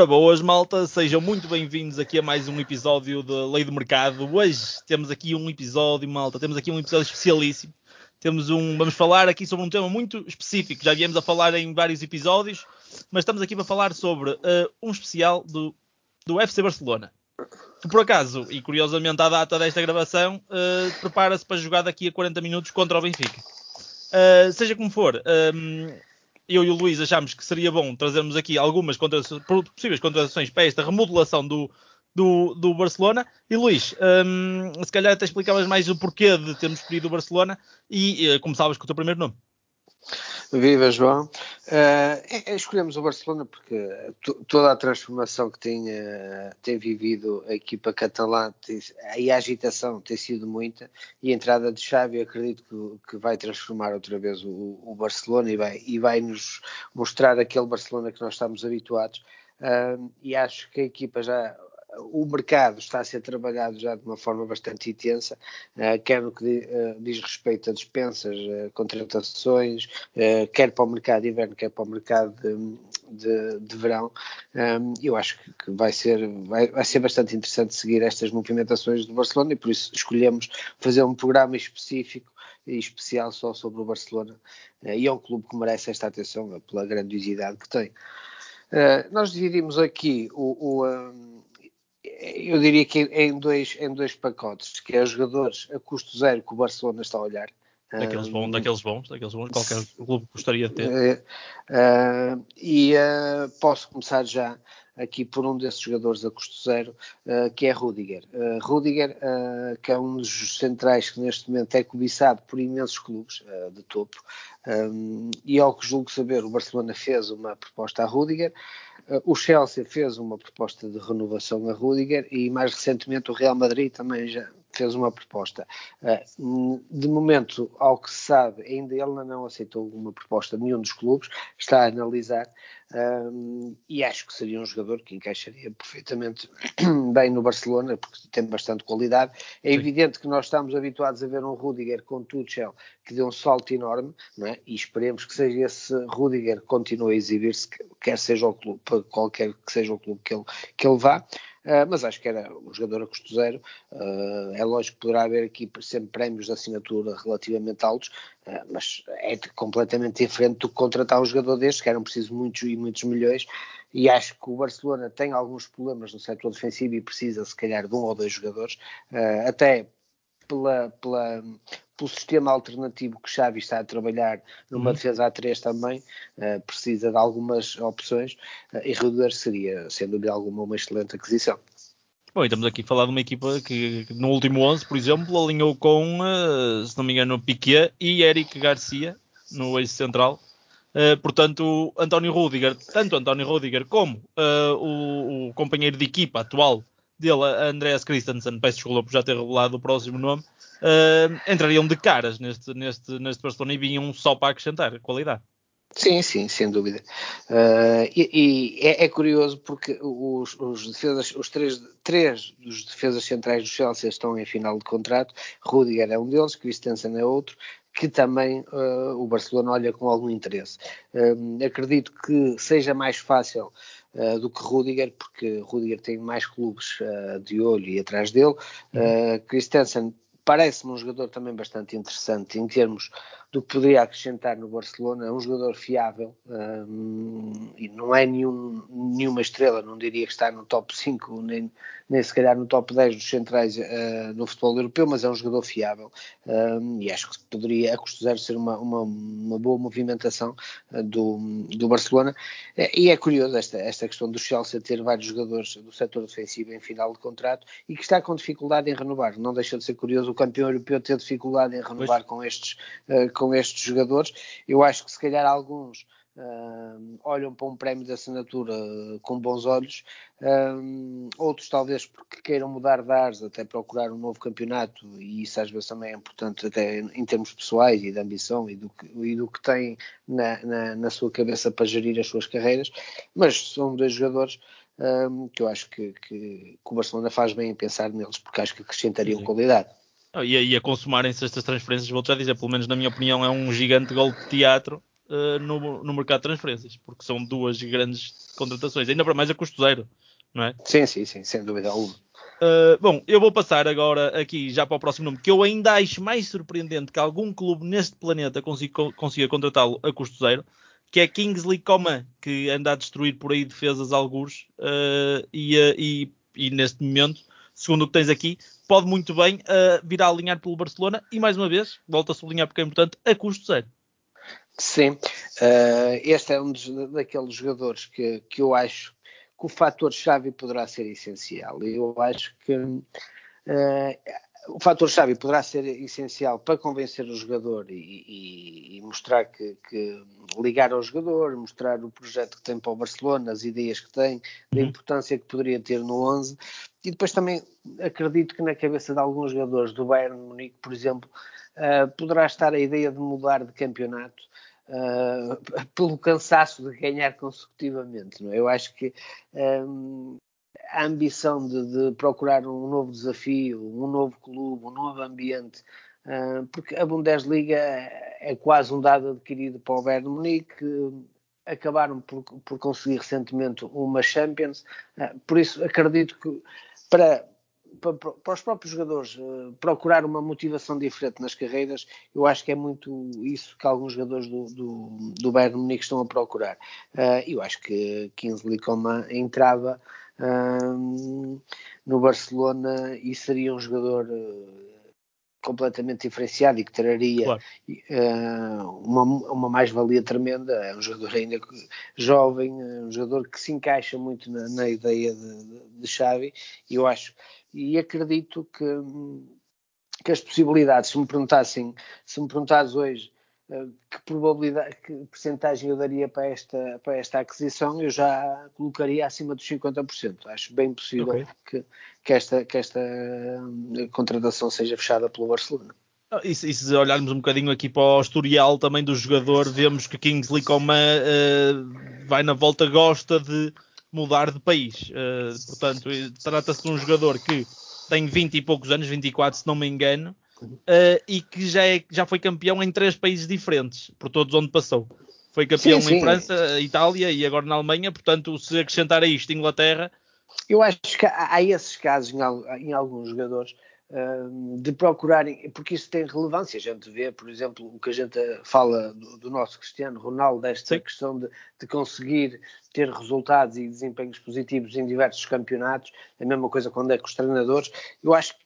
Ora boas, malta, sejam muito bem-vindos aqui a mais um episódio da Lei do Mercado. Hoje temos aqui um episódio, malta, temos aqui um episódio especialíssimo. Temos um, vamos falar aqui sobre um tema muito específico. Já viemos a falar em vários episódios, mas estamos aqui para falar sobre uh, um especial do, do FC Barcelona. Que por acaso, e curiosamente à data desta gravação, uh, prepara-se para jogar daqui a 40 minutos contra o Benfica. Uh, seja como for, eu e o Luís achámos que seria bom trazermos aqui algumas contra possíveis contratações para esta remodelação do, do, do Barcelona. E Luís, um, se calhar até explicavas mais o porquê de termos escolhido o Barcelona e uh, começavas com o teu primeiro nome. Viva João. Uh, escolhemos o Barcelona porque toda a transformação que tem, uh, tem vivido a equipa catalã tem, e a agitação tem sido muita e a entrada de Xavi acredito que, que vai transformar outra vez o, o, Barcelona e vai, e vai nos mostrar aquele Barcelona que nós estamos habituados. Uh, e acho que a equipa já o mercado está a ser trabalhado já de uma forma bastante intensa, uh, quer no que uh, diz respeito a dispensas, uh, contratações, quer para o mercado de inverno, quer para o mercado de, de, de verão. Um, eu acho que vai ser, vai, vai, ser bastante interessante seguir estas movimentações do Barcelona e por isso escolhemos fazer um programa específico e especial só sobre o Barcelona. e é um clube que merece esta atenção pela grandiosidade que tem. nós dividimos aqui o, o um, eu diria que em dois, em dois pacotes, que é os jogadores a custo zero que o Barcelona está a olhar. Daqueles, bons, um, daqueles bons, daqueles bons, qualquer clube gostaria de ter. Uh, e uh, posso começar já aqui por um desses jogadores a custo zero, uh, que é Rudiger. Uh, Rudiger, uh, que é um dos centrais que neste momento é cobiçado por imensos clubes de topo, um, e ao que julgo saber, o Barcelona fez uma proposta a Rudiger, o Chelsea fez uma proposta de renovação a Rudiger e mais recentemente o Real Madrid também já fez uma proposta. De momento, ao que se sabe, ainda ele não aceitou uma proposta de nenhum dos clubes, está a analisar um, e acho que seria um jogador que encaixaria perfeitamente bem no Barcelona, porque tem bastante qualidade. É Sim. evidente que nós estamos habituados a ver um Rudiger com Tuchel que deu um salto enorme, é? e esperemos que seja esse Rudiger que continue a exibir-se, quer seja o clube, qualquer que seja o clube que ele, que ele vá. Uh, mas acho que era um jogador a custo zero. Uh, é lógico que poderá haver aqui sempre prémios de assinatura relativamente altos, uh, mas é completamente diferente do que contratar um jogador destes, que eram precisos muitos e muitos milhões. E acho que o Barcelona tem alguns problemas no setor defensivo e precisa, se calhar, de um ou dois jogadores, até pela, pela, pelo sistema alternativo que Xavi está a trabalhar numa uhum. defesa A3 também, uh, precisa de algumas opções uh, e Ruder seria, sem dúvida alguma, uma excelente aquisição. Bom, e estamos aqui a falar de uma equipa que, no último 11, por exemplo, alinhou com, uh, se não me engano, Piquet e Eric Garcia no eixo central. Uh, portanto, António Rudiger, tanto António Rudiger como uh, o, o, companheiro de equipa atual dele, Andreas Christensen, peço desculpa por já ter revelado o próximo nome, uh, entrariam de caras neste, neste, neste Barcelona e vinham só para acrescentar qualidade. Sim, sim, sem dúvida. Uh, e, e é, é, curioso porque os, os, defesas, os três, três dos defesas centrais do Chelsea estão em final de contrato. Rudiger é um deles, Christensen é outro, que também uh, o Barcelona olha com algum interesse. Acredito que seja mais fácil uh, do que Rudiger, porque Rudiger tem mais clubes de olho e atrás dele. Uh, Christensen parece-me um jogador também bastante interessante em termos do que poderia acrescentar no Barcelona. É um jogador fiável um, e não é nenhum, nenhuma estrela, não diria que está no top 5, nem, nem se calhar no top 10 dos centrais uh, no futebol europeu, mas é um jogador fiável um, e acho que poderia, a custo zero, ser uma, uma, uma boa movimentação uh, do, do Barcelona. Uh, e é curioso esta, esta questão do Chelsea ter vários jogadores do setor defensivo em final de contrato e que está com dificuldade em renovar. Não deixa de ser curioso o campeão europeu ter dificuldade em renovar pois. com estes com estes jogadores. Eu acho que se calhar alguns uh, olham para um prémio de assinatura com bons olhos, uh, outros talvez porque queiram mudar de ares, até procurar um novo campeonato, e isso às vezes também é importante até em termos pessoais e de ambição e do que, e do que têm na, na, na sua cabeça para gerir as suas carreiras, mas são dois jogadores um, que eu acho que, que, que, o Barcelona faz bem em pensar neles, porque acho que acrescentariam Sim. qualidade. Ah, e, a, e a consumarem-se estas transferências, vou já dizer, pelo menos na minha opinião, é um gigante gol de teatro. uh, no, no mercado de transferências, porque são duas grandes contratações, ainda para mais a custo zero, não é? Sim, sim, sim, sem dúvida alguma. Uh, bom, eu vou passar agora aqui já para o próximo nome, que eu ainda acho mais surpreendente que algum clube neste planeta consiga, consiga contratá-lo a custo zero, que é Kingsley Coman, que anda a destruir por aí defesas alguns uh, e, uh, e, e, neste momento, segundo o que tens aqui, pode muito bem uh, vir a alinhar pelo Barcelona e mais uma vez, volto a sublinhar porque é importante, a custo zero. Sim, este é um dos, daqueles jogadores que, que eu acho que o fator chave poderá ser essencial. Eu acho que uh, o fator chave poderá ser essencial para convencer o jogador e, e, e mostrar que, que, ligar ao jogador, mostrar o projeto que tem para o Barcelona, as ideias que tem, a uhum. importância que poderia ter no 11. E depois também acredito que na cabeça de alguns jogadores do Bayern Munique, por exemplo, uh, poderá estar a ideia de mudar de campeonato uh, pelo cansaço de ganhar consecutivamente. Não é? Eu acho que um, a ambição de, de, procurar um novo desafio, um novo clube, um novo ambiente, uh, porque a Bundesliga é quase um dado adquirido para o Bayern Munique, acabaram por, por conseguir recentemente uma Champions, uh, por isso acredito que para para, para, os próprios jogadores uh, procurar uma motivação diferente nas carreiras, eu acho que é muito isso que alguns jogadores do, do, do Bayern Munique estão a procurar. Uh, eu acho que Kingsley Coman entrava uh, no Barcelona e seria um jogador completamente diferenciado e que traria claro. uh, uma, uma mais-valia tremenda. É um jogador ainda jovem, um jogador que se encaixa muito na, na ideia de, de, de Xavi e eu acho e acredito que, que as possibilidades, se me perguntassem, se me perguntares hoje eh, que probabilidade, que percentagem eu daria para esta, para esta aquisição, eu já colocaria acima dos 50%. Acho bem possível okay. que, que, esta, que esta eh, contratação seja fechada pelo Barcelona. Ah, e, e, se olharmos um bocadinho aqui para o historial também do jogador, vemos que Kingsley Coman uh, vai na volta, gosta de mudar de país. Uh, portanto, trata-se de um jogador que tem 20 e poucos anos, 24 se não me engano, uh, e que já, é, já foi campeão em três países diferentes, por todos onde passou. Foi campeão sim, em sim. França, Itália e agora na Alemanha, portanto, se acrescentar a isto Inglaterra. Eu acho que há esses casos em, em alguns jogadores de procurarem, porque isso tem relevância. A gente vê, por exemplo, o que a gente fala do, do nosso Cristiano Ronaldo, desta Sim. questão de, de, conseguir ter resultados e desempenhos positivos em diversos campeonatos, a mesma coisa quando é com os treinadores. Eu acho que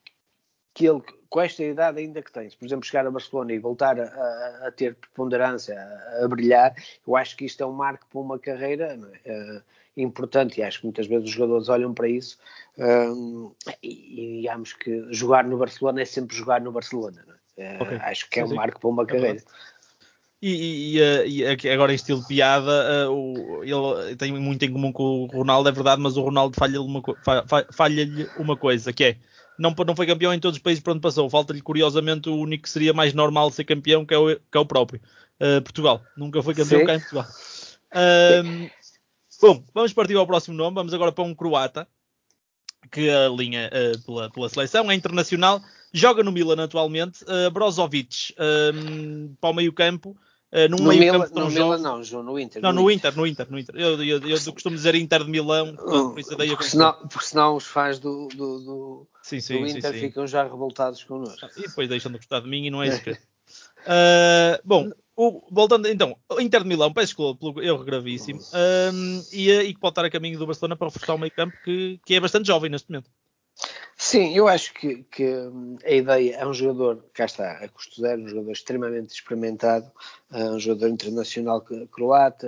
ele, com esta idade ainda que tem, se por exemplo chegar a Barcelona e voltar a, a, a ter preponderância, a, a, brilhar, eu acho que isto é um marco para uma carreira. É? importante e acho que muitas vezes os jogadores olham para isso um, e, e digamos que jogar no Barcelona é sempre jogar no Barcelona. É? Okay. acho que é um marco para uma é carreira. E, e, e, agora em estilo piada, uh, ele tem muito em comum com o Ronaldo, é verdade, mas o Ronaldo falha-lhe uma, falha uma coisa, que é não, não foi campeão em todos os países por onde passou. Falta-lhe curiosamente o único que seria mais normal ser campeão, que é o, que é o próprio. Uh, Portugal. Nunca foi campeão Sim. cá em Portugal. Uh, Bom, vamos partir ao próximo nome. Vamos agora para um croata que alinha uh, pela, pela, seleção, é internacional, joga no Milan atualmente. Uh, Brozovic um, para o meio campo. Uh, no meio Mila, campo no Milan não, João, no Inter. Não, no, Inter, no Inter, no Inter. Eu, eu, eu, eu costumo dizer Inter de Milão, por isso daí porque, senão, porque senão os fãs do, do, do, sim, sim, do Inter sim, ficam já revoltados connosco. E depois deixam de gostar de mim e não é isso que uh, Bom, o, voltando então, Inter de Milão, peço desculpa pelo erro gravíssimo, um, e, e que pode estar a caminho do Barcelona para reforçar o meio campo que, que é bastante jovem neste momento. Sim, eu acho que, que, a ideia é um jogador, cá está, a custo zero, um jogador extremamente experimentado, um jogador internacional croata,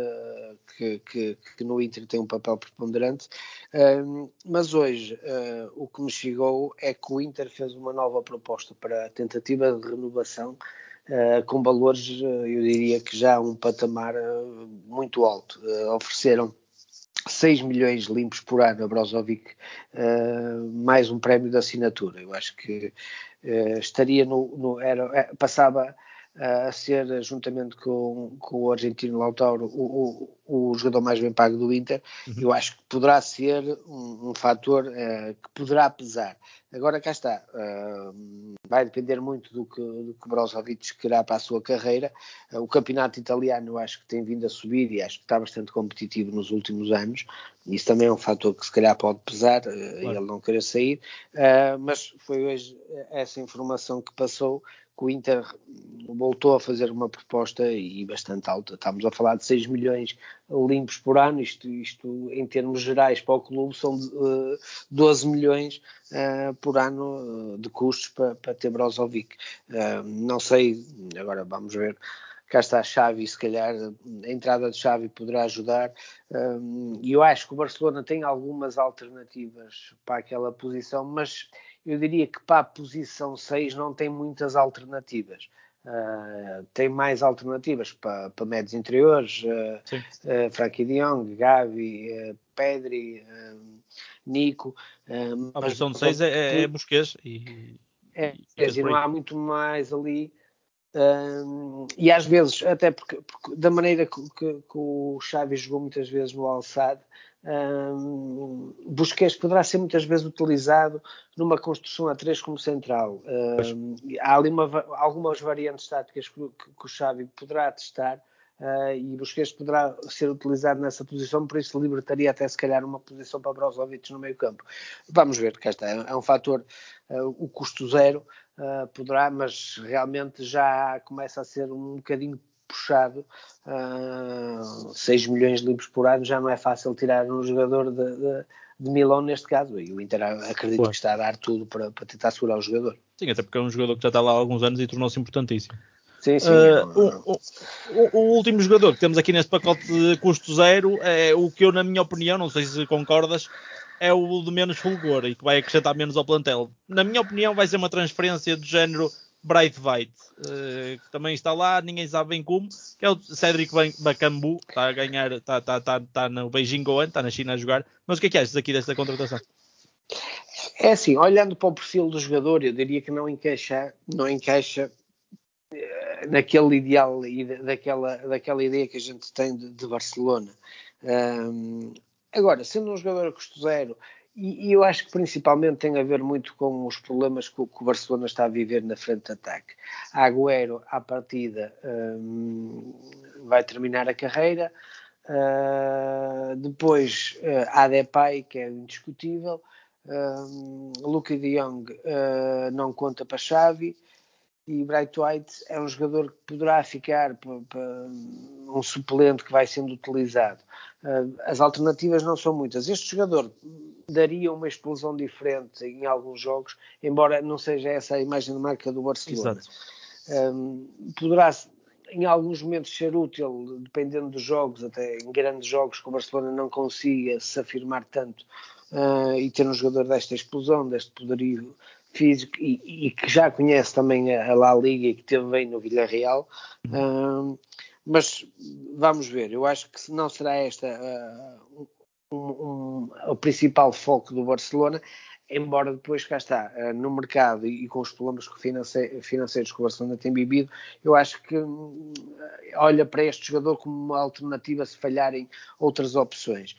que, que, que no Inter tem um papel preponderante, um, mas hoje uh, o que me chegou é que o Inter fez uma nova proposta para a tentativa de renovação Uh, com valores, uh, eu diria que já um patamar uh, muito alto. ofereceram 6 milhões limpos por ano a Brozovic, mais um prémio de assinatura. Eu acho que estaria no, no era, passava a ser, juntamente com, com o argentino Lautaro, o, o, o, jogador mais bem pago do Inter. Uhum. Eu acho que poderá ser um, um fator uh, que poderá pesar. Agora cá está, uh, vai depender muito do que, do que Brozovic querá para a sua carreira. Uh, o campeonato italiano eu acho que tem vindo a subir e acho que está bastante competitivo nos últimos anos. Isso também é um fator que se calhar pode pesar, claro. ele não querer sair. mas foi hoje essa informação que passou que o Inter voltou a fazer uma proposta e bastante alta. Estamos a falar de 6 milhões limpos por ano, isto, isto em termos gerais para o clube são uh, eh, 12 milhões uh, por ano uh, de custos para, para ter Brozovic. não sei, agora vamos ver cá está a Xavi, se calhar a entrada de Xavi poderá ajudar. E eu acho que o Barcelona tem algumas alternativas para aquela posição, mas eu diria que para a posição 6 não tem muitas alternativas. Uh, tem mais alternativas para, para médios interiores, uh, uh, Frankie de Jong, Gavi, uh, Pedri, Nico. a posição de 6 é, é Busquets e, é, e, e não há muito mais ali. E às vezes, até porque, porque da maneira que, que, que, o Xavi jogou muitas vezes no Alçado, um, Busquets poderá ser muitas vezes utilizado numa construção a três como central. Um, há ali uma, algumas variantes táticas que, que, o Xavi poderá testar uh, e Busquets poderá ser utilizado nessa posição, por isso libertaria até se calhar uma posição para Brozovic no meio campo. Vamos ver, cá está, é, um fator, uh, o custo zero uh, poderá, mas realmente já começa a ser um bocadinho puxado, uh, 6 milhões de limpos por ano já não é fácil tirar um jogador de, de, de Milão neste caso. E o Inter acredito que está a dar tudo para, para, tentar segurar o jogador. Sim, até porque é um jogador que já está lá há alguns anos e tornou-se importantíssimo. Sim, sim. Uh, o, o, o, último jogador que temos aqui neste pacote de custo zero é o que eu, na minha opinião, não sei se concordas, é o de menos fulgor e que vai acrescentar menos ao plantel. Na minha opinião, vai ser uma transferência do género Bright White, uh, que também está lá, ninguém sabe bem como, que é o Cedric Bakambu, está a ganhar, está, está, está, está no Beijing Goan, está na China a jogar. Mas o que é que achas aqui desta contratação? É assim, olhando para o perfil do jogador, eu diria que não encaixa, não encaixa naquele ideal e daquela, daquela ideia que a gente tem de, de Barcelona. Um, agora, sendo um jogador a custo zero e, e, eu acho que principalmente tem a ver muito com os problemas que o, que o Barcelona está a viver na frente de ataque. A Agüero, à partida, um, vai terminar a carreira. Uh, depois, uh, a Depay, que é indiscutível. Um, Luke de Jong uh, não conta para Xavi e Bright White é um jogador que poderá ficar um suplente que vai sendo utilizado. Uh, as alternativas não são muitas. Este jogador daria uma explosão diferente em alguns jogos, embora não seja essa a imagem de marca do Barcelona. Um, poderá em alguns momentos ser útil, dependendo dos jogos, até em grandes jogos que o Barcelona não consiga se afirmar tanto uh, e ter um jogador desta explosão, deste poderio físico e, e, que já conhece também a, a La Liga e que teve bem no Villarreal. Uh, mas vamos ver, eu acho que não será esta uh, um, um, o principal foco do Barcelona, embora depois cá está, uh, no mercado e, e, com os problemas finance, financeiros que o Barcelona tem vivido, eu acho que uh, olha para este jogador como uma alternativa se falharem outras opções.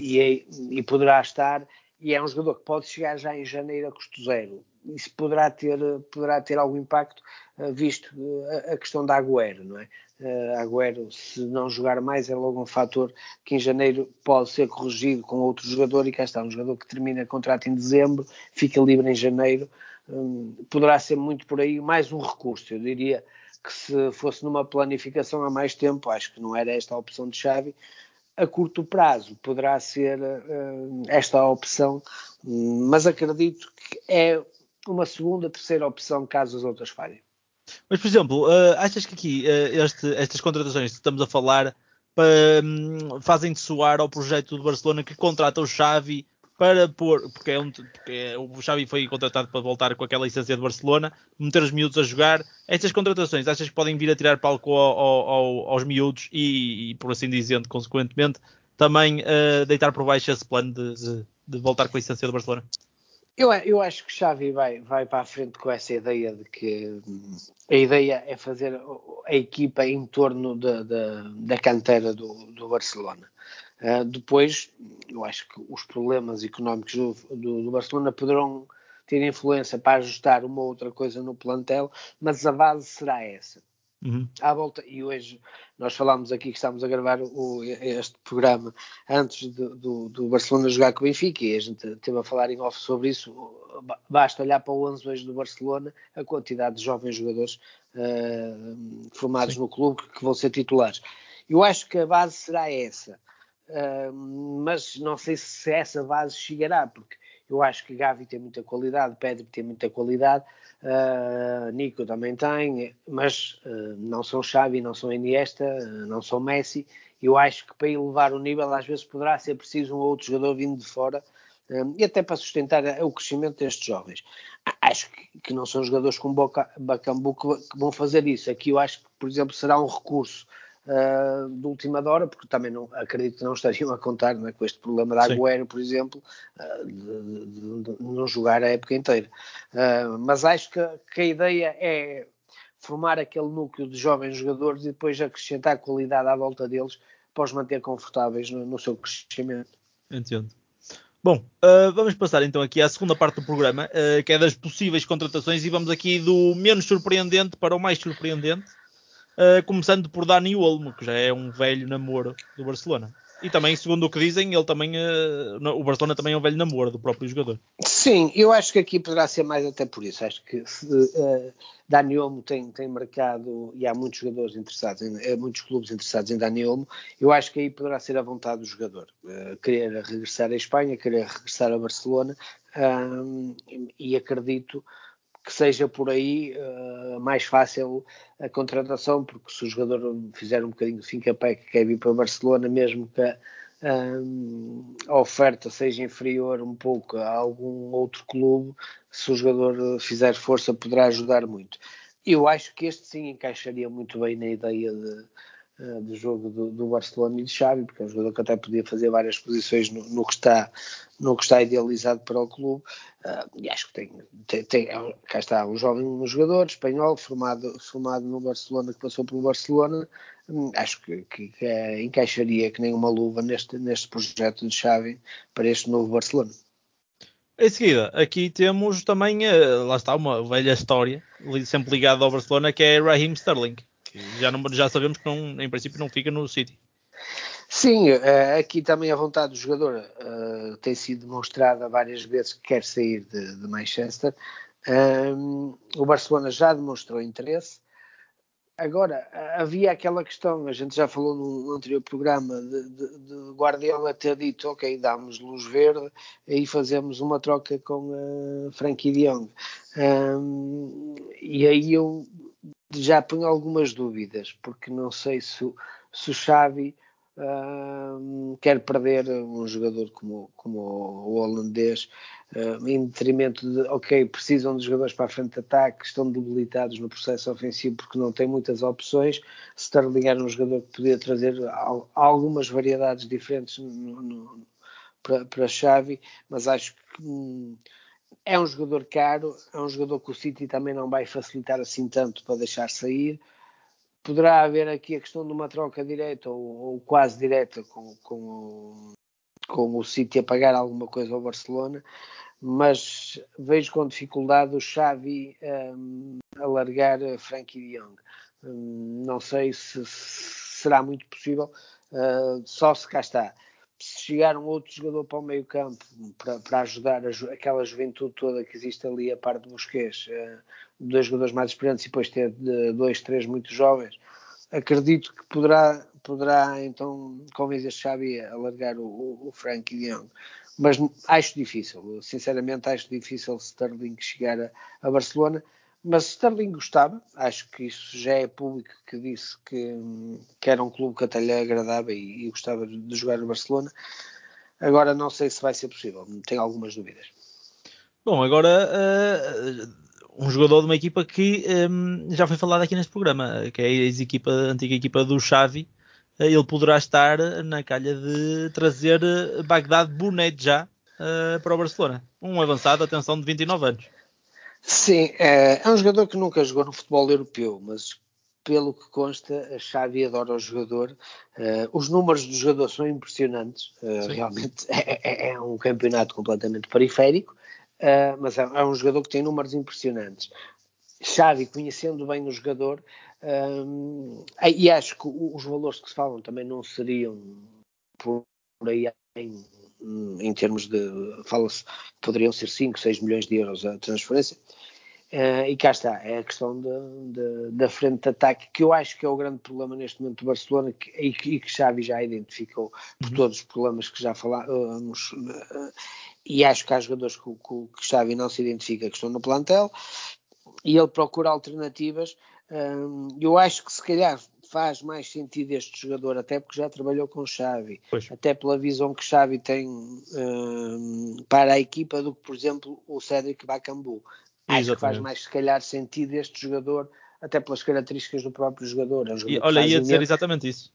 E, é, e poderá estar e é um jogador que pode chegar já em janeiro a custo zero. Isso poderá ter, poderá ter algum impacto, uh, visto uh, a questão da Agüero, não é? Uh, Agüero, se não jogar mais, é logo um fator que em janeiro pode ser corrigido com outro jogador e cá está, um jogador que termina contrato em dezembro, fica livre em janeiro, um, poderá ser muito por aí mais um recurso, eu diria que se fosse numa planificação há mais tempo, acho que não era esta a opção de Xavi, a curto prazo poderá ser uh, esta a opção, mas acredito que é uma segunda, terceira opção caso as outras falhem. Mas, por exemplo, uh, achas que aqui uh, este, estas contratações que estamos a falar um, fazem de soar ao projeto do Barcelona que contrata o Xavi para pôr, porque, é um, porque é, o Xavi foi contratado para voltar com aquela licença de Barcelona, meter os miúdos a jogar. Estas contratações, achas que podem vir a tirar palco ao, ao, aos miúdos e, e, por assim dizendo, consequentemente, também uh, deitar por baixo esse plano de, de, de, voltar com a licença de Barcelona? Eu, eu acho que Xavi vai, vai para a frente com essa ideia de que a ideia é fazer a equipa em torno da, da, da canteira do, do Barcelona. Uh, depois, eu acho que os problemas económicos do, do, do, Barcelona poderão ter influência para ajustar uma ou outra coisa no plantel, mas a base será essa. Uhum. À volta, e hoje nós falámos aqui que estamos a gravar o, este programa antes de, do, do, Barcelona jogar com o Benfica e a gente esteve a falar em off sobre isso. Basta olhar para o 11 hoje do Barcelona, a quantidade de jovens jogadores uh, formados Sim. no clube que, vão ser titulares. Eu acho que a base será essa, mas não sei se essa base chegará, porque eu acho que Gavi tem muita qualidade, Pedro tem muita qualidade, uh, Nico também tem, mas uh, não são Xavi, não são Iniesta, uh, não são Messi. Eu acho que para elevar o nível às vezes poderá ser preciso um outro jogador vindo de fora e até para sustentar o crescimento destes jovens. Acho que, que não são jogadores com boca, Bacambu que vão fazer isso. Aqui eu acho que, por exemplo, será um recurso uh, de última hora, porque também não, acredito que não estariam a contar é, com este problema da Agüero, por exemplo, uh, de, de, de, não jogar a época inteira. Uh, mas acho que, que a ideia é formar aquele núcleo de jovens jogadores e depois acrescentar qualidade à volta deles para os manter confortáveis no, no seu crescimento. Entendo. Bom, uh, vamos passar então aqui à segunda parte do programa, uh, que é das possíveis contratações, e vamos aqui do menos surpreendente para o mais surpreendente. Uh, começando por Dani Olmo, que já é um velho namoro do Barcelona. E também, segundo o que dizem, ele também, uh, o Barcelona também é um velho namoro do próprio jogador. Sim, eu acho que aqui poderá ser mais até por isso. Acho que uh, Dani Olmo tem, tem mercado e há muitos jogadores interessados, em, muitos clubes interessados em Dani Olmo. Eu acho que aí poderá ser a vontade do jogador. Uh, querer regressar à Espanha, querer regressar a Barcelona. e acredito que seja por aí uh, mais fácil a contratação, porque se o jogador fizer um bocadinho de finca pé que quer vir para Barcelona, mesmo que a, a oferta seja inferior um pouco a algum outro clube, se o jogador fizer força poderá ajudar muito. Eu acho que este sim encaixaria muito bem na ideia de, uh, do jogo do, do, Barcelona e de Xavi, porque é um jogador que até podia fazer várias posições no, no que está no que está idealizado para o clube. Uh, e acho que tem, tem, tem, cá está um jovem um jogador espanhol formado, formado no Barcelona, que passou pelo Barcelona. Hum, acho que, que, que é, encaixaria que nem uma luva neste, neste projeto de Xavi para este novo Barcelona. Em seguida, aqui temos também, uh, lá está, uma velha história, sempre ligada ao Barcelona, que é Raheem Sterling. Já, não, já sabemos que não, em princípio não fica no City. Sim, eh, aqui também a vontade do jogador uh, tem sido demonstrada várias vezes que quer sair de, de Manchester. Um, o Barcelona já demonstrou interesse. Agora, havia aquela questão, a gente já falou no anterior programa, de, de, de Guardiola ter dito, ok, damos luz verde, aí fazemos uma troca com uh, Frankie de. Um, e aí eu já ponho algumas dúvidas, porque não sei se, se o Xavi uh, quer perder um jogador como, como o, holandês uh, em detrimento de, ok, precisam de jogadores para a frente de ataque, estão debilitados no processo ofensivo porque não têm muitas opções. Sterling era um jogador que podia trazer algumas variedades diferentes no, no, para, para Xavi, mas acho que hum, é um jogador caro, é um jogador que o City também não vai facilitar assim tanto para deixar sair poderá haver aqui a questão de uma troca direta ou, ou quase direta com, com, o, com o City a pagar alguma coisa ao Barcelona, mas vejo com dificuldade o Xavi um, a largar Frankie de Jong. Um, não sei se, se, será muito possível, uh, só se cá está se chegar um outro jogador para o meio campo para, para ajudar a, aquela juventude toda que existe ali a parte do Busquets, uh, dois jogadores mais experientes e depois ter de, dois, três muito jovens, acredito que poderá, poderá então convencer Xavi a largar o, o, o Frank de. Mas acho difícil, sinceramente acho difícil Sterling chegar a, a Barcelona mas Sterling gostava, acho que isso já é público que disse que, que era um clube que até lhe agradava e, e, gostava de jogar no Barcelona. Agora não sei se vai ser possível, tenho algumas dúvidas. Bom, agora uh, um jogador de uma equipa que um, já foi falado aqui neste programa, que é a ex-equipa, a antiga equipa do Xavi. Uh, ele poderá estar na calha de trazer Bagdad Bonet já uh, para o Barcelona. Um avançado, atenção, de 29 anos. Sim, é, é, um jogador que nunca jogou no futebol europeu, mas pelo que consta, a Xavi adora o jogador. Uh, os números do jogador são impressionantes. Uh, realmente é, é, é, um campeonato completamente periférico, uh, mas é, é, um jogador que tem números impressionantes. Xavi, conhecendo bem o jogador, e acho que os valores que se falam também não seriam por aí em, em termos de. Fala-se poderiam ser 5, 6 milhões de euros a transferência. Uh, e cá está, é a questão de, de, da frente de ataque, que eu acho que é o grande problema neste momento do Barcelona que, e, que, Xavi já identificou por uhum. todos os problemas que já falamos. Uh, e acho que há jogadores que, que, que Xavi não se identifica que estão no plantel e ele procura alternativas. Uh, eu acho que se calhar faz mais sentido este jogador, até porque já trabalhou com Xavi, pois. até pela visão que Xavi tem para a equipa do que, por exemplo, o Cédric Bacambu. Acho que faz mais, se calhar, sentido este jogador, até pelas características do próprio jogador. É um jogador e, olha, ia dizer exatamente isso.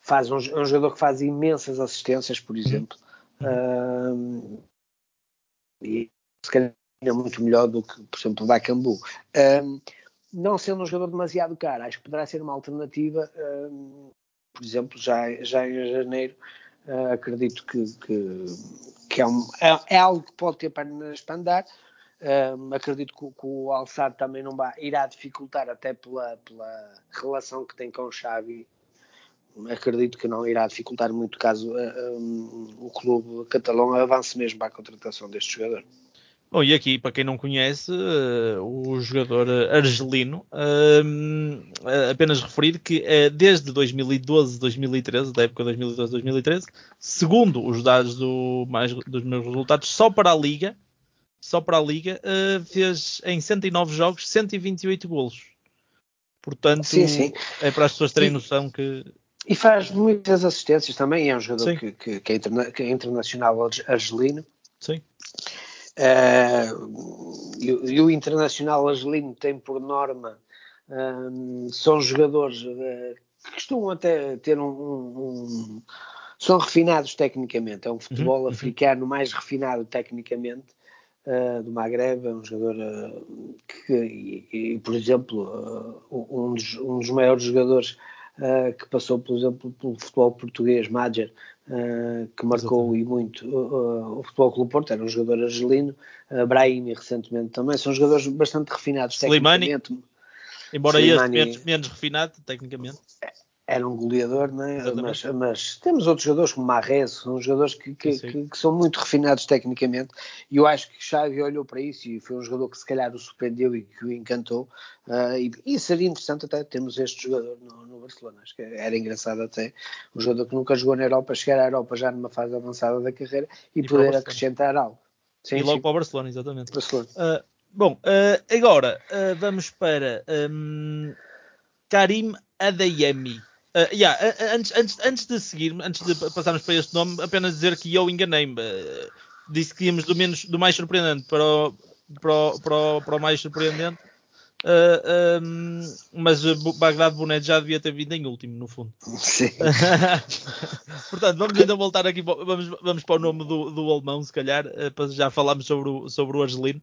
Faz um, é um jogador que faz imensas assistências, por exemplo. Uhum. e se calhar é muito melhor do que, por exemplo, o Bacambu. Um, não sendo um jogador demasiado caro, acho que poderá ser uma alternativa. Um, por exemplo, já, já em janeiro, uh, acredito que, que, que é, um, é, é, algo que pode ter para andar. Um, acredito que, que o Alçado também não vai, irá dificultar, até pela, pela relação que tem com o Xavi. Acredito que não irá dificultar muito caso uh, um, o clube catalão avance mesmo para a contratação deste jogador. Bom, e aqui, para quem não conhece, uh, o jogador argelino, uh, apenas referir que uh, desde 2012-2013, da época 2012-2013, segundo os dados do mais, dos meus resultados, só para a Liga, só para a Liga, fez em 109 jogos 128 golos. Portanto, sim, sim. é para as pessoas terem noção que. E faz muitas assistências também, é um jogador que, que, que, é interna que, é internacional argelino. Sim. Uh, e, e, o internacional argelino tem por norma, um, são jogadores uh, que costumam até ter um, um, são refinados tecnicamente, é um futebol uhum, africano uhum. mais refinado tecnicamente uh, do Maghreb, é um jogador que, e, e, por exemplo, um, dos, um, dos, maiores jogadores que passou, por exemplo, pelo futebol português, Madger, que marcou e muito o Futebol Clube Porto, era um jogador argelino, uh, Brahimi recentemente também, são jogadores bastante refinados Slimani, tecnicamente. Embora Slimani, este menos, menos refinado, tecnicamente. Era um goleador, né? mas, mas, temos outros jogadores como Marrez, são jogadores que, que, que, que, são muito refinados tecnicamente e eu acho que Xavi olhou para isso e foi um jogador que se calhar o surpreendeu e que o encantou uh, e, e, seria interessante até termos este jogador no, no, Barcelona, acho que era engraçado até um jogador que nunca jogou na Europa, chegar à Europa já numa fase avançada da carreira e, e poder acrescentar algo. Sim, e logo sim. para o Barcelona, exatamente. Barcelona. Uh, bom, uh, agora vamos para um, Karim Adeyemi. Uh, yeah, antes, antes, antes de seguir, antes de passarmos para este nome, apenas dizer que eu enganei-me. Uh, disse que íamos do, menos, do mais surpreendente para o, para o, para o, para o mais surpreendente. Uh, um, mas Bagdad Bonet já devia ter vindo em último, no fundo. Sim. Portanto, vamos então voltar aqui, vamos, vamos para o nome do, do alemão, se calhar, uh, já falámos sobre o, sobre o argelino.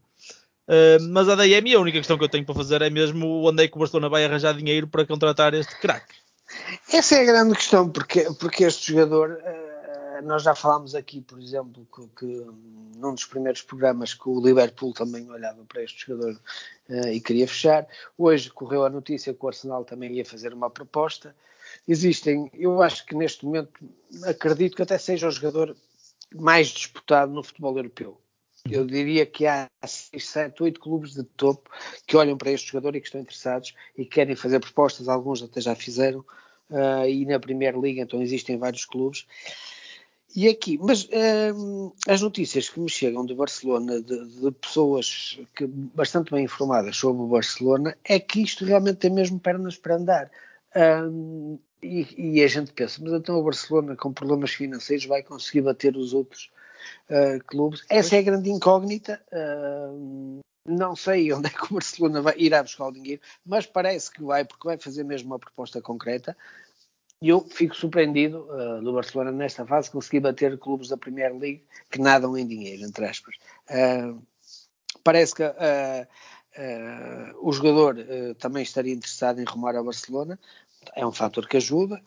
Uh, mas a DM, a única questão que eu tenho para fazer é mesmo onde é que o Barcelona vai arranjar dinheiro para contratar este craque. Essa é a grande questão, porque, porque este jogador, uh, nós já falámos aqui, por exemplo, que, que, num dos primeiros programas que o Liverpool também olhava para este jogador uh, e queria fechar. Hoje correu a notícia que o Arsenal também ia fazer uma proposta. Existem, eu acho que neste momento, acredito que até seja o jogador mais disputado no futebol europeu. Eu diria que há 6, 7, 8 clubes de topo que olham para este jogador e que estão interessados e querem fazer propostas, alguns até já fizeram, uh, e na Primeira Liga então existem vários clubes. E aqui, mas uh, as notícias que me chegam de Barcelona, de, de, pessoas que, bastante bem informadas sobre o Barcelona, é que isto realmente tem mesmo pernas para andar. Uh, e, e, a gente pensa, mas então o Barcelona com problemas financeiros vai conseguir bater os outros uh, clubes. Essa é a grande incógnita. Não sei onde é que o Barcelona vai, irá buscar o dinheiro, mas parece que vai, porque vai fazer mesmo uma proposta concreta. E eu fico surpreendido uh, do Barcelona nesta fase conseguir bater clubes da Premier League que nadam em dinheiro, entre aspas. Uh, parece que uh, o jogador também estaria interessado em rumar ao Barcelona, é um fator que ajuda,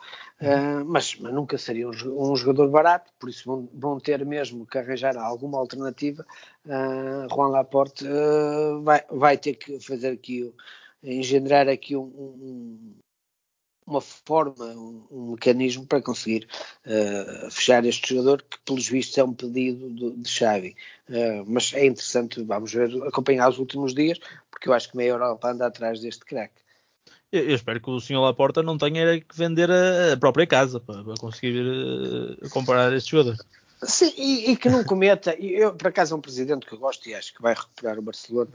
mas, mas, nunca seria um, um, jogador barato, por isso vão, vão, ter mesmo que arranjar alguma alternativa. Juan Laporte vai, vai ter que fazer aqui, engendrar aqui um, um uma forma, um, mecanismo para conseguir uh, fechar este jogador, que pelos vistos é um pedido de, de Xavi. Uh, mas é interessante, vamos ver, acompanhar os últimos dias, porque eu acho que meia Europa anda atrás deste craque. Eu, eu, espero que o senhor Laporta não tenha que vender a, a própria casa para, para conseguir uh, comprar este jogador. Sim, e, e, que não cometa. Eu, por acaso, é um presidente que eu gosto e acho que vai recuperar o Barcelona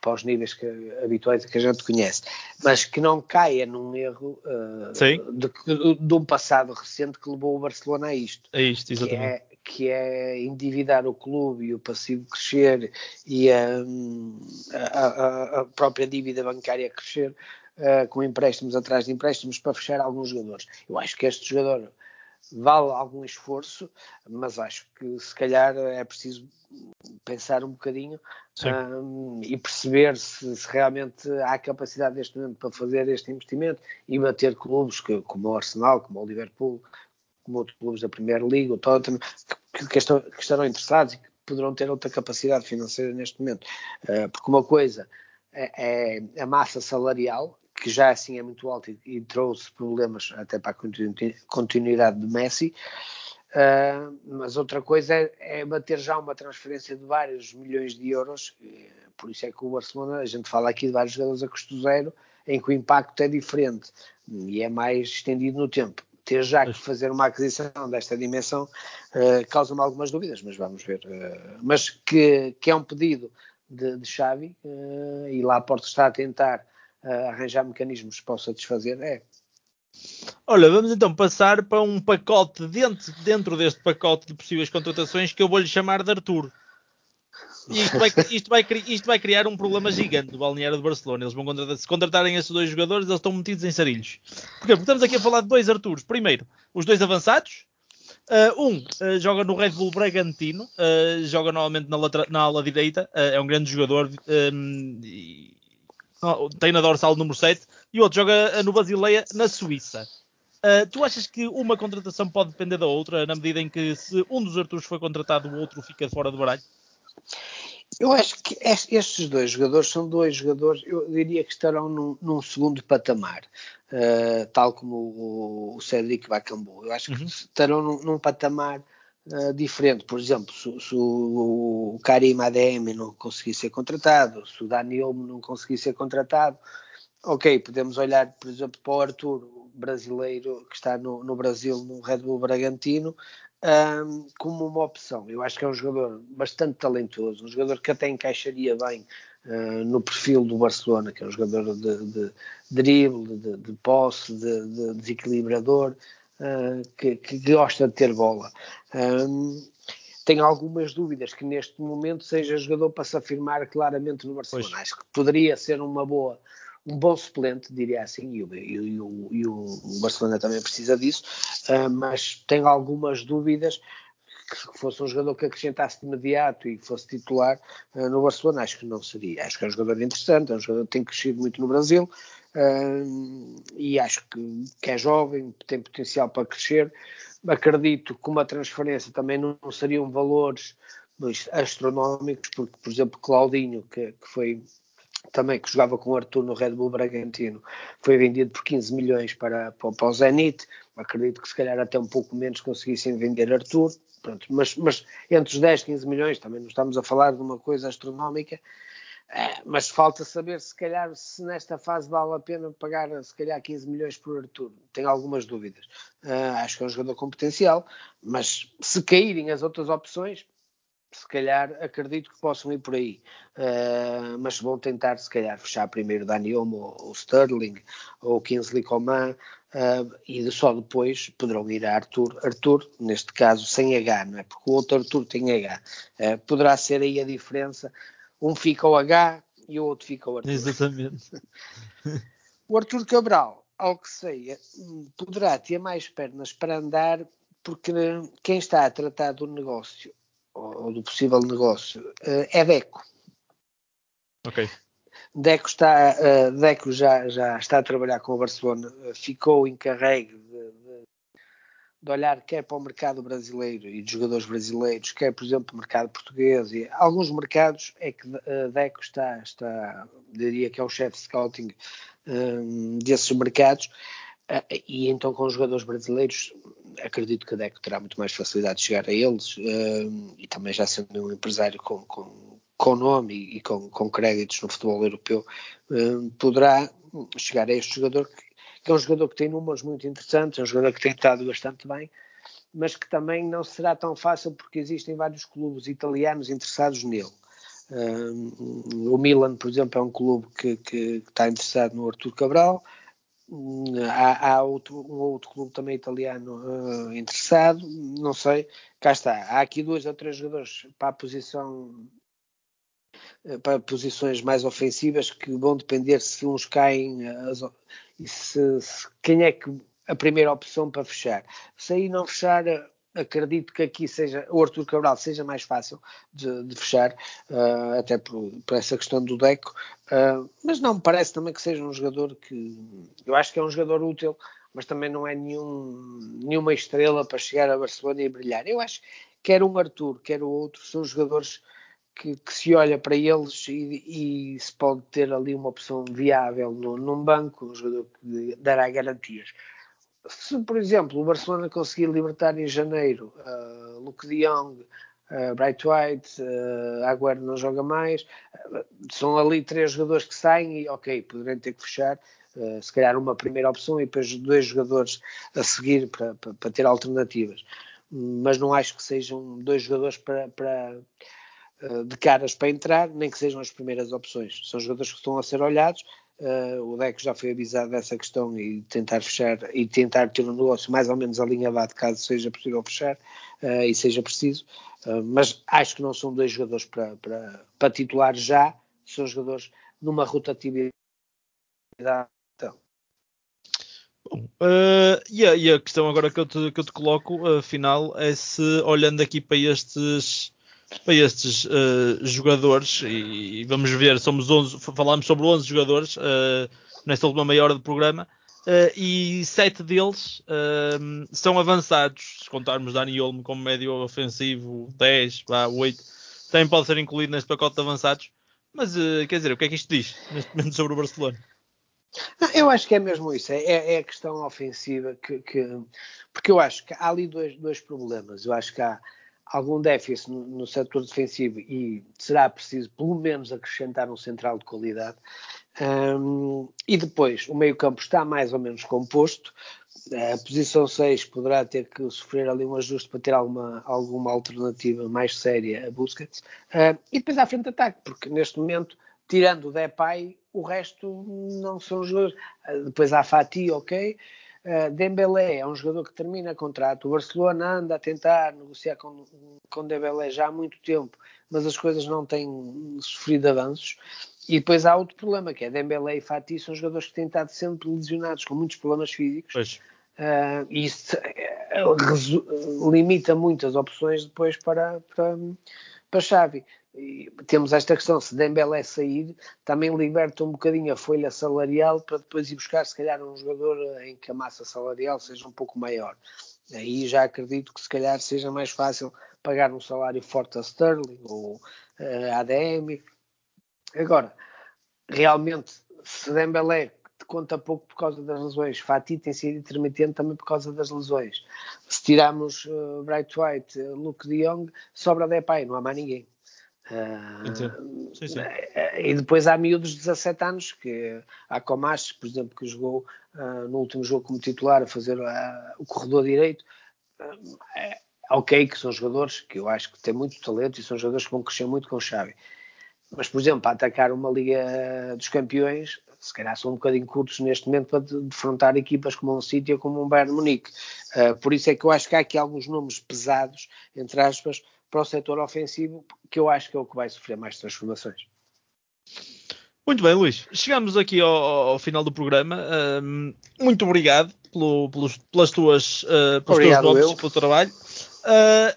para os níveis que, habituais que a gente conhece, mas que não caia num erro uh, de, de, de, um passado recente que levou o Barcelona a isto. A isto, exatamente. Que é, que é endividar o clube e o passivo crescer e a, a, a própria dívida bancária crescer uh, com empréstimos atrás de empréstimos para fechar alguns jogadores. Eu acho que este jogador vale algum esforço, mas acho que se calhar é preciso pensar um bocadinho um, e perceber se, se, realmente há capacidade neste momento para fazer este investimento e bater clubes que, como o Arsenal, como o Liverpool, como outros clubes da Primeira Liga, o Tottenham, que, que, estão, que estarão interessados e que poderão ter outra capacidade financeira neste momento. Uh, porque uma coisa é, é a massa salarial que já assim é muito alto e, e trouxe problemas até para a continuidade de Messi. Uh, mas outra coisa é, é, bater já uma transferência de vários milhões de euros, por isso é que o Barcelona, a gente fala aqui de vários jogadores a custo zero, em que o impacto é diferente e é mais estendido no tempo. Ter já que fazer uma aquisição desta dimensão uh, causa-me algumas dúvidas, mas vamos ver. Uh, mas que, que, é um pedido de, de Xavi e lá a Porta está a tentar arranjar mecanismos que possam satisfazer, é. Olha, vamos então passar para um pacote dentro, dentro deste pacote de possíveis contratações que eu vou-lhe chamar de Arthur. E isto vai, isto, vai, isto vai criar um problema gigante no balneário de Barcelona. Eles vão contratar, se contratarem esses dois jogadores, eles estão metidos em sarilhos. Porquê? Porque estamos aqui a falar de dois Arturos. Primeiro, os dois avançados. Uh, um uh, joga no Red Bull Bragantino, uh, joga normalmente na, na ala direita, é um grande jogador, um, tem na dorsal número 7, e o outro joga no Basileia, na Suíça. Uh, tu achas que uma contratação pode depender da outra, na medida em que se um dos Arturos foi contratado, o outro fica fora do baralho? Eu acho que estes dois jogadores são dois jogadores, eu diria que estarão num, num segundo patamar, uh, tal como o, o Cedric Bacambu. Eu acho que uhum. estarão num, num patamar uh, diferente. Por exemplo, se, se o, Karim Ademi não conseguir ser contratado, se o Daniel não conseguir ser contratado, ok, podemos olhar, por exemplo, para o Arthur, brasileiro que está no, no Brasil, no Red Bull Bragantino, um, como uma opção. Eu acho que é um jogador bastante talentoso, um jogador que até encaixaria bem uh, no perfil do Barcelona, que é um jogador de, de, de drible, de, de posse, de, de desequilibrador, uh, que, que, gosta de ter bola. Um, tenho algumas dúvidas que neste momento seja jogador para se afirmar claramente no Barcelona. Pois. Acho que poderia ser uma boa um bom suplente, diria assim, e o, e o, e o Barcelona também precisa disso, uh, mas tenho algumas dúvidas que fosse um jogador que acrescentasse de imediato e fosse titular uh, no Barcelona, acho que não seria. Acho que é um jogador interessante, é um jogador que tem crescido muito no Brasil uh, e acho que, que, é jovem, tem potencial para crescer. Acredito que uma transferência também não, não seriam valores astronómicos, porque, por exemplo, Claudinho, que, que foi também que jogava com o Arthur no Red Bull Bragantino, foi vendido por 15 milhões para, para, para o Zenit. Acredito que se calhar até um pouco menos conseguissem vender Arthur. Pronto, mas, mas entre os 10 e 15 milhões, também não estamos a falar de uma coisa astronómica, é, mas falta saber se calhar se nesta fase vale a pena pagar se calhar 15 milhões por Arthur. Tenho algumas dúvidas. Uh, acho que é um jogador com potencial, mas se caírem as outras opções, se calhar acredito que possam ir por aí, uh, mas vão tentar se calhar fechar primeiro Dani Olmo ou, Sterling ou Kingsley Coman uh, e só depois poderão ir a Arthur, Arthur, neste caso sem H, não é? Porque o outro Arthur tem H, poderá ser aí a diferença, um fica o H e o outro fica o Arthur. Exatamente. o Arthur Cabral ao que sei, poderá ter mais pernas para andar, porque quem está a tratar do negócio, ou do possível negócio, eh, é Deco. Ok. Deco, está, uh, Deco já, já está a trabalhar com o Barcelona, ficou encarregue de, de, olhar quer para o mercado brasileiro e de jogadores brasileiros, quer, por exemplo, o mercado português. E alguns mercados é que uh, Deco está, está, diria que é o chefe de scouting um, desses mercados. Uh, e então com os jogadores brasileiros acredito que a Deco terá muito mais facilidade de chegar a eles uh, e também já sendo um empresário com, com, com nome e, com, com créditos no futebol europeu uh, poderá chegar a este jogador que, que, é um jogador que tem números muito interessantes, é um jogador que tem estado bastante bem mas que também não será tão fácil porque existem vários clubes italianos interessados nele o Milan, por exemplo, é um clube que, que, que está interessado no Artur Cabral. Há, há outro, um outro clube também italiano uh, interessado, não sei, cá está. Há aqui dois ou três jogadores para a posição para posições mais ofensivas que vão depender se uns caem e se, se, quem é que a primeira opção para fechar. Se aí não fechar, acredito que aqui seja o Arthur Cabral seja mais fácil de, de fechar, uh, até por, por, essa questão do Deco, uh, mas não me parece também que seja um jogador que eu acho que é um jogador útil, mas também não é nenhum, nenhuma estrela para chegar a Barcelona e brilhar. Eu acho que quer um Arthur, quer o outro, são jogadores que, que se olha para eles e, e, se pode ter ali uma opção viável no, num banco, um jogador que dará garantias se, por exemplo, o Barcelona conseguir libertar em janeiro uh, Luke de Jong, uh, Bright White, uh, Agüero não joga mais, uh, são ali três jogadores que saem e, ok, poderiam ter que fechar, uh, se calhar uma primeira opção e depois dois jogadores a seguir para, ter alternativas. Mas não acho que sejam dois jogadores para de caras para entrar, nem que sejam as primeiras opções. São jogadores que estão a ser olhados, Uh, o DEC já foi avisado dessa questão e tentar fechar e tentar ter um negócio mais ou menos alinhavado caso seja possível fechar uh, e seja preciso. Uh, mas acho que não são dois jogadores para, para, para titular já, são jogadores numa rotatividade. Então. Bom, e, a, e, a, questão agora que eu te, que eu te coloco, afinal, é se olhando aqui para estes para estes uh, jogadores e, e, vamos ver, somos 11, falámos sobre 11 jogadores uh, nesta última meia hora do programa uh, e sete deles são avançados, se contarmos Dani Olmo como médio ofensivo, 10, vá, 8, também pode ser incluído neste pacote de avançados, mas quer dizer, o que é que isto diz neste momento sobre o Barcelona? Eu acho que é mesmo isso, é, é, é a questão ofensiva que, que, porque eu acho que há ali dois, dois problemas, eu acho que há algum déficit no, no setor defensivo e será preciso pelo menos acrescentar um central de qualidade. Um, e depois, o meio-campo está mais ou menos composto. A posição 6 poderá ter que sofrer ali um ajuste para ter alguma, alguma alternativa mais séria a Busquets. Uh, e depois à frente de ataque, porque neste momento, tirando o Depay, o resto não são jogadores. Uh, depois há Fati, ok. Uh, Dembélé é um jogador que termina contrato. O Barcelona anda a tentar negociar com, com Dembélé já há muito tempo, mas as coisas não têm sofrido avanços. E depois há outro problema, que é Dembélé e Fati são jogadores que têm estado sempre lesionados com muitos problemas físicos. Uh, e isso uh, limita muitas opções depois para, para, para Xavi temos esta questão, se Dembélé sair, também liberta um bocadinho a folha salarial para depois ir buscar, se calhar, um jogador em que a massa salarial seja um pouco maior. Aí já acredito que se calhar seja mais fácil pagar um salário forte a Sterling ou uh, a ADM. Agora, realmente, se Dembélé conta pouco por causa das lesões, Fati tem sido intermitente também por causa das lesões. Se tirarmos uh, Bright White, Luke de Jong, sobra Depay, não há mais ninguém. Uh, sim, sim. E depois há miúdos de 17 anos, que há Comas, por exemplo, que jogou uh, no último jogo como titular a fazer uh, o corredor direito. É, ok, que são jogadores que eu acho que têm muito talento e são jogadores que vão crescer muito com o Xavi. Mas, por exemplo, para atacar uma Liga dos Campeões, se calhar são um bocadinho curtos neste momento para defrontar equipas como um City ou como um Bayern Munique. por isso é que eu acho que há aqui alguns nomes pesados, entre aspas, para o setor ofensivo, que eu acho que é o que vai sofrer mais transformações. Muito bem, Luís. Chegamos aqui ao, ao final do programa. Um, muito obrigado pelo, pelos, pelas tuas, uh, pelos Obrigado, teus e pelo trabalho. Uh,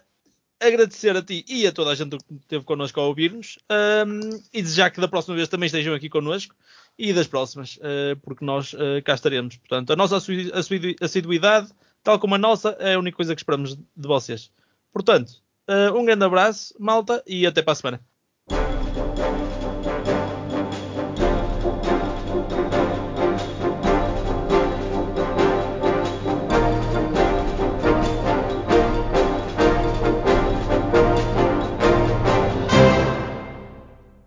agradecer a ti e a toda a gente que esteve connosco a ouvir-nos um, e desejar que da próxima vez também estejam aqui connosco e das próximas, uh, porque nós uh, cá estaremos. Portanto, a nossa assi- assi- assiduidade, tal como a nossa, é a única coisa que esperamos de vocês. Portanto, uh, um grande abraço, malta, e até para a semana.